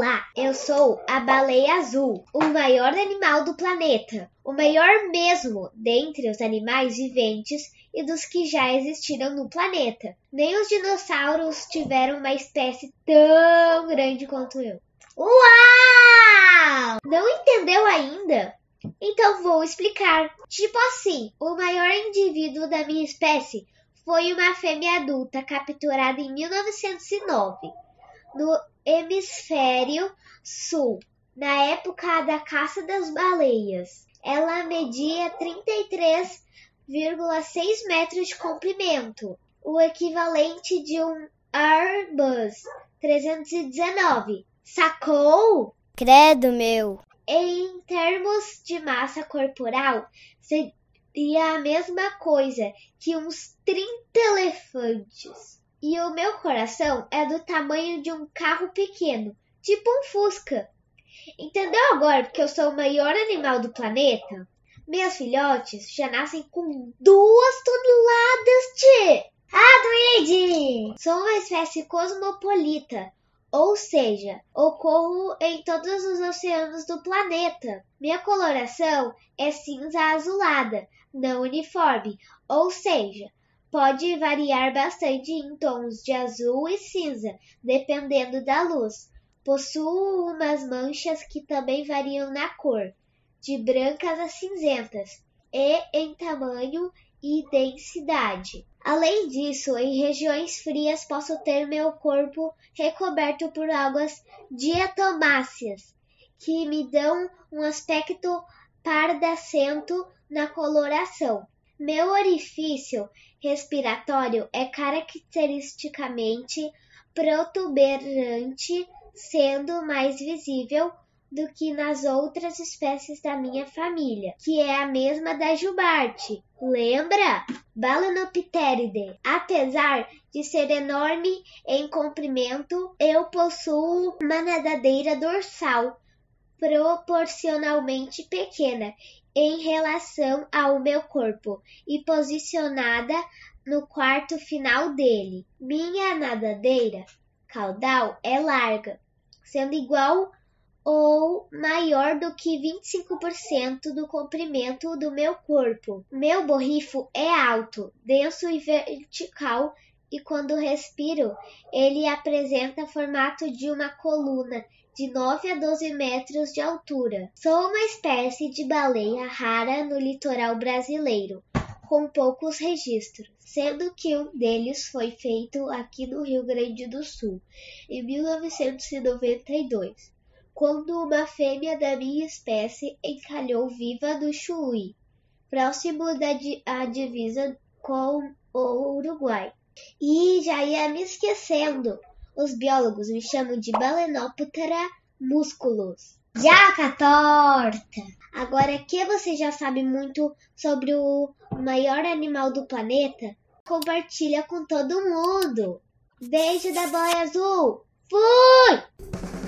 Olá, eu sou a baleia azul, o maior animal do planeta, o maior mesmo dentre os animais viventes e dos que já existiram no planeta. Nem os dinossauros tiveram uma espécie tão grande quanto eu. Uau! Não entendeu ainda? Então vou explicar. Tipo assim, o maior indivíduo da minha espécie foi uma fêmea adulta capturada em 1909 no hemisfério sul, na época da caça das baleias. Ela media 33,6 metros de comprimento, o equivalente de um Airbus 319. Sacou? Credo meu! Em termos de massa corporal, seria a mesma coisa que uns 30 elefantes. E o meu coração é do tamanho de um carro pequeno, tipo um Fusca. Entendeu agora porque eu sou o maior animal do planeta? Meus filhotes já nascem com duas toneladas de. Duide! Sou uma espécie cosmopolita, ou seja, ocorro em todos os oceanos do planeta. Minha coloração é cinza azulada, não uniforme, ou seja, pode variar bastante em tons de azul e cinza, dependendo da luz. Possuo umas manchas que também variam na cor, de brancas a cinzentas, e em tamanho e densidade. Além disso, em regiões frias posso ter meu corpo recoberto por águas diatomáceas, que me dão um aspecto pardacento na coloração. Meu orifício respiratório é caracteristicamente protuberante, sendo mais visível do que nas outras espécies da minha família, que é a mesma da jubarte. Lembra? Balanopteridae. Apesar de ser enorme em comprimento, eu possuo uma nadadeira dorsal proporcionalmente pequena em relação ao meu corpo e posicionada no quarto final dele. Minha nadadeira caudal é larga, sendo igual ou maior do que 25% do comprimento do meu corpo. Meu borrifo é alto, denso e vertical e quando respiro, ele apresenta formato de uma coluna de 9 a 12 metros de altura. Sou uma espécie de baleia rara no litoral brasileiro, com poucos registros, sendo que um deles foi feito aqui no Rio Grande do Sul, em 1992, quando uma fêmea da minha espécie encalhou viva no Chuí, próximo da divisa com o Uruguai. E já ia me esquecendo. Os biólogos me chamam de Balenoptera musculus. Jaca torta! Agora que você já sabe muito sobre o maior animal do planeta, compartilha com todo mundo. Beijo da boia azul. Fui!